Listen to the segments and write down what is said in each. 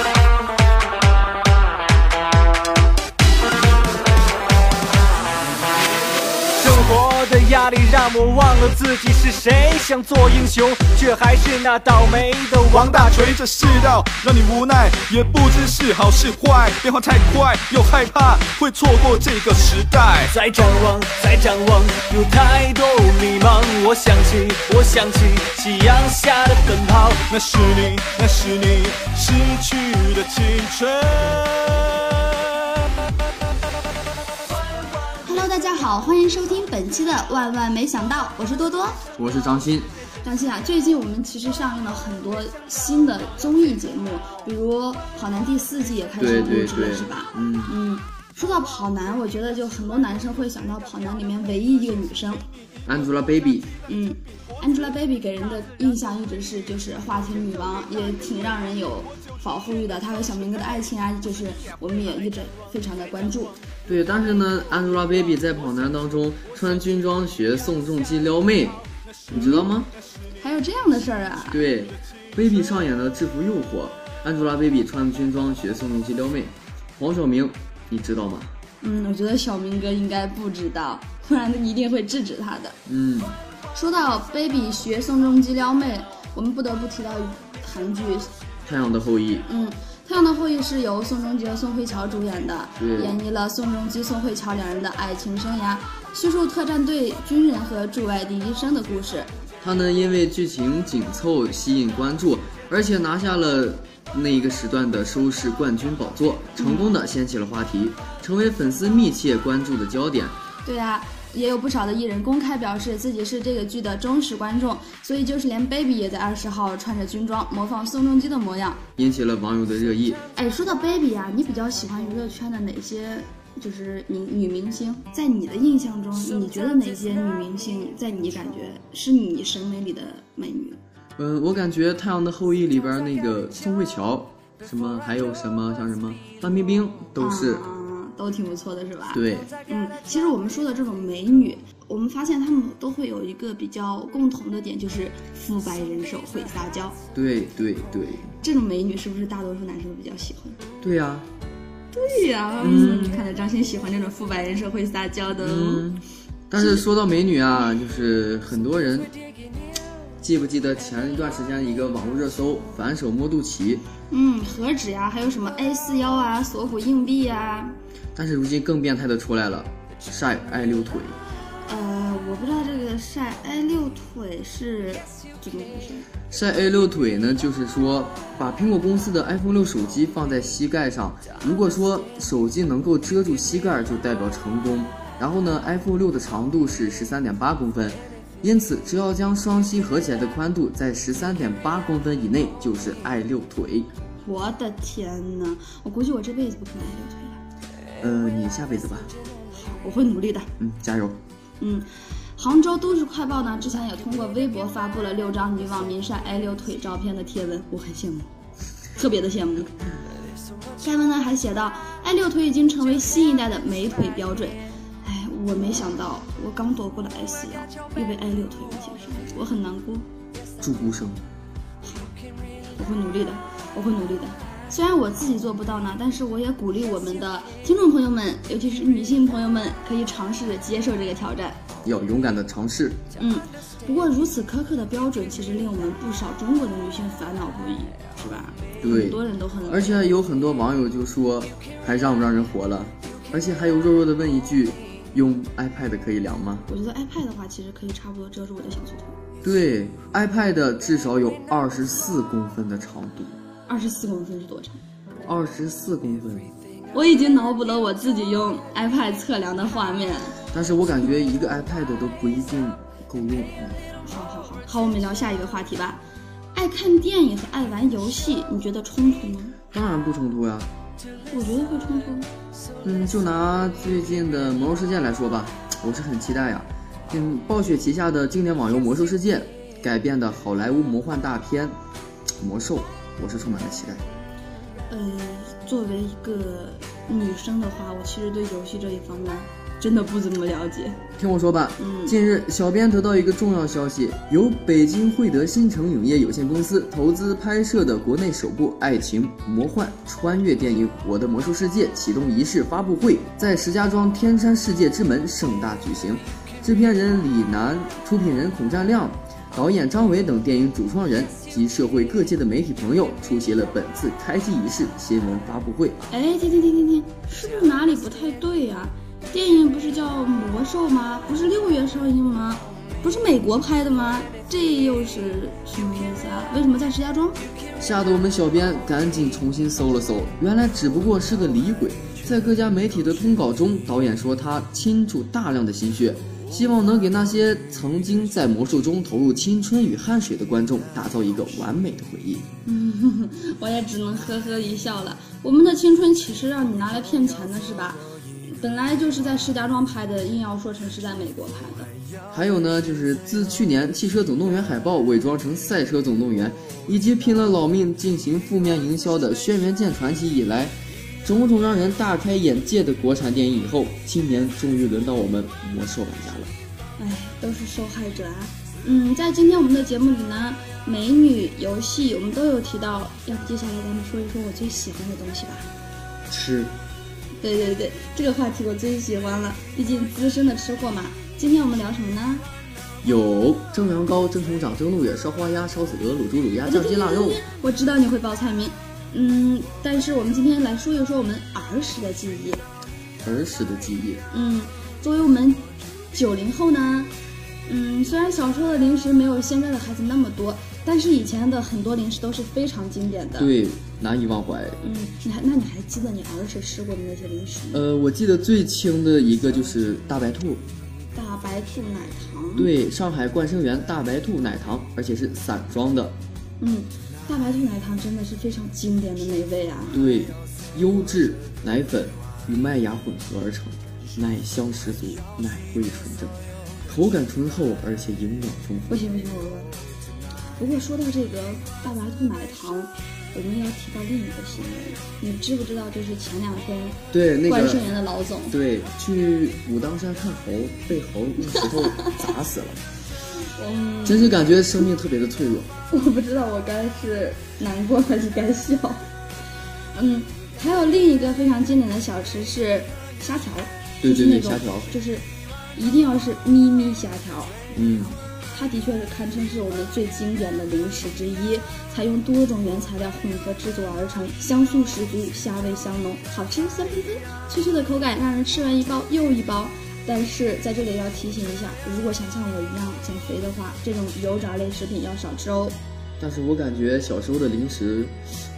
Thank you. 让我忘了自己是谁，想做英雄，却还是那倒霉的王大锤。这世道让你无奈，也不知是好是坏，变化太快，又害怕会错过这个时代。再展望，再展望，有太多迷茫。我想起，我想起夕阳下的奔跑。那是你，那是你逝去的青春。大家好，欢迎收听本期的《万万没想到》，我是多多。我是张鑫，张鑫啊，最近我们其实上映了很多新的综艺节目，比如《跑男》第四季也开始对录制了，是吧？嗯，嗯，说到跑男，我觉得就很多男生会想到跑男里面唯一一个女生，Angelababy，嗯，Angelababy 给人的印象一直是就是话题女王，也挺让人有保护欲的。她和小明哥的爱情啊，就是我们也一直非常的关注。对，但是呢，Angelababy 在跑男当中穿军装学宋仲基撩妹，你知道吗？还有这样的事儿啊？对，Baby 上演了《制服诱惑》，Angelababy 穿军装学宋仲基撩妹，黄晓明，你知道吗？嗯，我觉得小明哥应该不知道，不然一定会制止他的。嗯，说到 baby 学宋仲基撩妹，我们不得不提到韩剧，太阳的后裔，嗯，《太阳的后裔》是由宋仲基和宋慧乔主演的，演绎了宋仲基、宋慧乔两人的爱情生涯，叙述特战队军人和驻外第一生的故事。他呢因为剧情紧凑吸引关注，而且拿下了那一个时段的收视冠军宝座，成功的掀起了话题，成为粉丝密切关注的焦点。对啊，也有不少的艺人公开表示自己是这个剧的忠实观众，所以就是连 baby 也在二十号穿着军装模仿宋仲基的模样。引起了网友的热议。哎，说到 baby 啊，你比较喜欢娱乐圈的哪些就是女女明星？在你的印象中，你觉得哪些女明星在你感觉是你审美里的美女？嗯，我感觉《太阳的后裔》里边那个宋慧乔，什么还有什么像什么范冰冰，都是、啊，都挺不错的，是吧？，对嗯，其实我们说的这种美女，我们发现她们都会有一个比较共同的点，就是肤白人瘦，会撒娇。对对对这种美女是不是大多数男生都比较喜欢？对呀、对呀、嗯，看来张鑫喜欢这种肤白人瘦、会撒娇的但是说到美女啊，就是很多人记不记得前一段时间一个网络热搜“反手摸肚脐嗯，何止呀，还有什么 A 四腰啊、锁骨硬币呀、”，但是如今更变态的出来了，晒爱六腿。呃，我不知道这个晒 A 六腿是怎么回事。晒 A 六腿呢，就是说把苹果公司的 iPhone 六手机放在膝盖上，如果说手机能够遮住膝盖，就代表成功。然后呢，iPhone 六的长度是十三点八公分，因此只要将双膝合起来的宽度在十三点八公分以内，就是爱六腿。我的天呐，我估计我这辈子不可能爱六腿了。呃，你下辈子吧，我会努力的。嗯，加油。嗯，杭州都市快报呢，之前也通过微博发布了六张女网民晒 A 六腿照片的贴文，我很羡慕，特别的羡慕。该文呢还写道，A 六腿已经成为新一代的美腿标准。哎，我没想到，我刚躲过了 S 幺，又被 A 六腿给接上，我很难过。祝孤生。我会努力的，我会努力的。虽然我自己做不到呢，但是我也鼓励我们的听众朋友们，尤其是女性朋友们，可以尝试着接受这个挑战。要勇敢的尝试。嗯，不过如此苛刻的标准，其实令我们不少中国的女性烦恼不已，是吧？对很多人都很而且有很多网友就说，还让不让人活了？而且还有弱弱的问一句，用 iPad 可以量吗？我觉得 iPad 的话，其实可以差不多遮住我的小粗腿。对，iPad 至少有二十四公分的长度，二十四公分是多长？二十四公分。我已经脑补了我自己用 iPad 测量的画面。但是我感觉一个 iPad 都不一定够用。好好好，好，我们聊下一个话题吧。爱看电影和爱玩游戏，你觉得冲突吗？当然不冲突呀。我觉得会冲突。嗯，就拿最近的《魔兽世界》来说吧，我是很期待呀。嗯，暴雪旗下的经典网游《魔兽世界》改编的好莱坞魔幻大片《魔兽》，我是充满了期待。呃，作为一个女生的话，我其实对游戏这一方面真的不怎么了解。听我说吧，嗯近日小编得到一个重要消息，由北京汇德新城影业有限公司投资拍摄的国内首部爱情魔幻穿越电影《我的魔兽世界》启动仪式发布会在石家庄天山世界之门盛大举行，制片人李楠、出品人孔占亮。导演张伟等电影主创人及社会各界的媒体朋友出席了本次开机仪式新闻发布会。哎，停停停停停，是不是哪里不太对呀、电影不是叫《魔兽》吗？不是六月上映吗？不是美国拍的吗？这又是什么意思啊？为什么在石家庄？吓得我们小编赶紧重新搜了搜，原来只不过是个李鬼。在各家媒体的通稿中，导演说他倾注大量的心血，希望能给那些曾经在魔术中投入青春与汗水的观众打造一个完美的回忆。嗯，我也只能呵呵一笑了。我们的青春岂是让你拿来骗钱的，是吧？本来就是在石家庄拍的，硬要说成是在美国拍的。还有呢，就是自去年《汽车总动员》海报伪装成《赛车总动员》，以及拼了老命进行负面营销的《轩辕剑传奇》以来，种种让人大开眼界的国产电影以后，今年终于轮到我们魔兽玩家了。哎，都是受害者啊。嗯，在今天我们的节目里呢，美女、游戏我们都有提到。要不接下来咱们说一说我最喜欢的东西吧？吃，对对对，这个话题我最喜欢了，毕竟资深的吃货嘛。今天我们聊什么呢？有蒸羊羔、蒸熊掌、蒸鹿眼、烧花鸭、烧子鹅、卤猪、卤鸭、酱鸡腊肉。我知道你会报菜名，嗯，但是我们今天来说一说我们儿时的记忆。儿时的记忆，嗯，作为我们九零后呢，嗯，虽然小时候的零食没有现在的孩子那么多，但是以前的很多零食都是非常经典的。，对，难以忘怀。嗯，你还那你还记得你儿时吃过的那些零食吗？呃，我记得最清的一个就是大白兔，大白兔奶糖。，对，上海冠生园大白兔奶糖，而且是散装的。嗯，大白兔奶糖真的是非常经典的美味啊。对，优质奶粉与麦芽混合而成，奶香十足，奶味纯正，口感醇厚，而且营养丰富。不行不行，我我。不过说到这个大白兔奶糖，我们要提到另一个新闻，你知不知道？就是前两天对，那冠生个园的老总，对，去武当山看猴，被猴用石头砸死了，嗯，真是感觉生命特别的脆弱。我不知道我该是难过还是该笑。嗯，还有另一个非常经典的小吃是虾条，对就是那种对对虾条就是一定要是咪咪虾条。嗯，它的确是堪称是我们最经典的零食之一，采用多种原材料混合制作而成，香酥十足，虾味香浓，好吃香喷喷，脆脆的口感让人吃完一包又一包。但是在这里要提醒一下，如果想像我一样减肥的话，这种油炸类食品要少吃哦。但是我感觉小时候的零食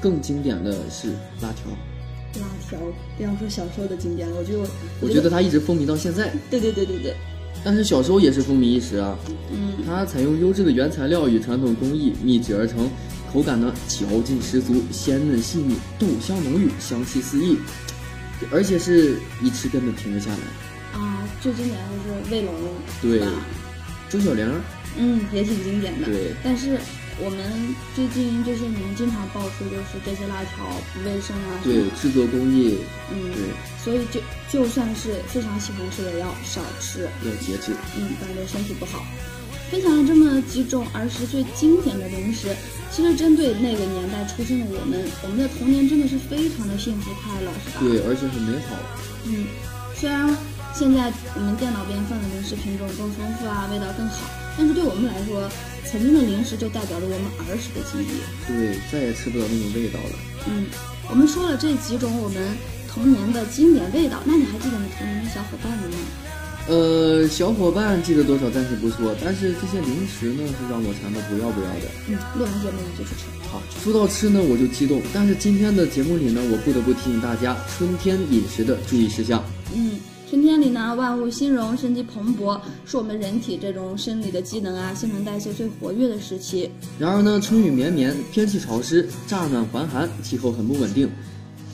更经典的是辣条，辣条，不要说小时候的经典了，我就我觉得它一直风靡到现在。对对对对对，但是小时候也是风靡一时啊。嗯，它采用优质的原材料与传统工艺秘制而成，口感呢嚼劲十足，鲜嫩细腻，豆香浓郁，香气四溢，而且是一吃根本停不下来。啊，最经典的就是卫龙，对周小玲，嗯，也挺经典的。对但是我们最近就是你们经常爆出就是这些辣条不卫生啊，对，制作工艺，嗯，对，所以就就算是非常喜欢吃的，也要少吃，要节制。嗯，不然对身体不好。分享了这么几种儿时最经典的零食，其实针对那个年代出生的我们，我们的童年真的是非常的幸福快乐，是吧？对，而且很美好。嗯，虽然现在我们电脑边放的零食品种更丰富啊，味道更好，但是对我们来说，曾经的零食就代表着我们儿时的记忆。对，再也吃不到那种味道了。嗯，我们说了这几种我们童年的经典味道，那你还记得你童年的小伙伴们吗？呃，小伙伴记得多少暂时不说，但是这些零食呢是让我馋的不要不要的。嗯，录完节目你就去吃。好，说到吃呢，我就激动。但是今天的节目里呢，我不得不提醒大家春天饮食的注意事项。嗯，春天里呢，万物兴荣，生机蓬勃，是我们人体这种生理的机能啊、新陈代谢最活跃的时期。然而呢，春雨绵绵，天气潮湿，乍暖还寒，气候很不稳定，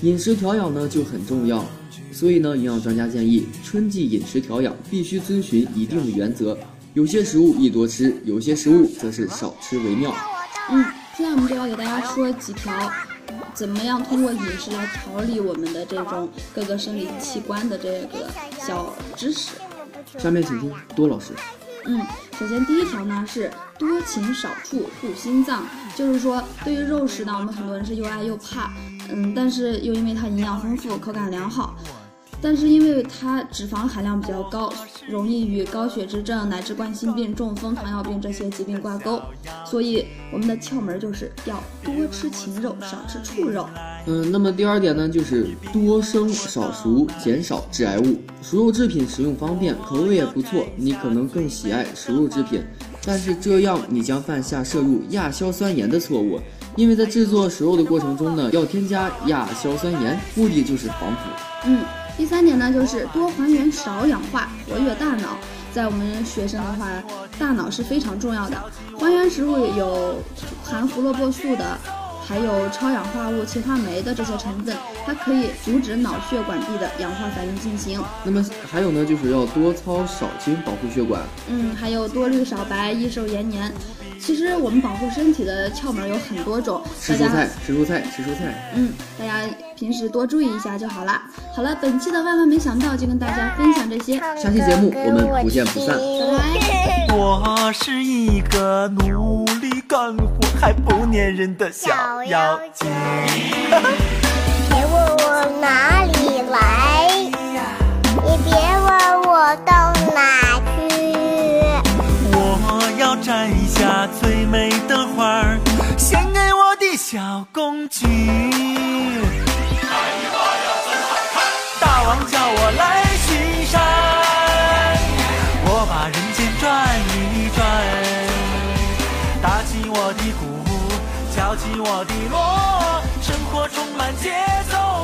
饮食调养呢就很重要。所以呢，营养专家建议，春季饮食调养必须遵循一定的原则，有些食物宜多吃，有些食物则是少吃为妙。嗯，现在我们就要给大家说几条怎么样通过饮食来调理我们的这种各个生理器官的这个小知识。下面请听多老师。嗯，首先第一条呢是多勤少处护心脏，就是说对于肉食呢，我们很多人是又爱又怕，嗯，但是又因为它营养丰富，口感良好。但是因为它脂肪含量比较高，容易与高血脂症乃至冠心病、中风、糖尿病这些疾病挂钩，所以我们的窍门就是要多吃禽肉，少吃畜肉。嗯，那么第二点呢，就是多生少熟，减少致癌物。熟肉制品食用方便，口味也不错，你可能更喜爱熟肉制品，但是这样你将犯下摄入亚硝酸盐的错误，因为在制作熟肉的过程中呢，要添加亚硝酸盐，目的就是防腐。嗯。第三点呢，就是多还原少氧化，活跃大脑。在我们学生的话，大脑是非常重要的。还原食物有含胡萝卜素的，还有超氧化物氰化酶的这些成分，它可以阻止脑血管壁的氧化反应进行。那么还有呢，就是要多操少筋，保护血管。嗯，还有多绿少白，益寿延年。其实我们保护身体的窍门有很多种，吃蔬菜，吃蔬菜，吃蔬菜。嗯，大家平时多注意一下就好了。好了，本期的万万没想到就跟大家分享这些，下期节目我们不见不散，拜拜。我是一个努力干活还不粘人的小妖精。我把人间转一转，打起我的鼓，敲起我的锣，生活充满节奏。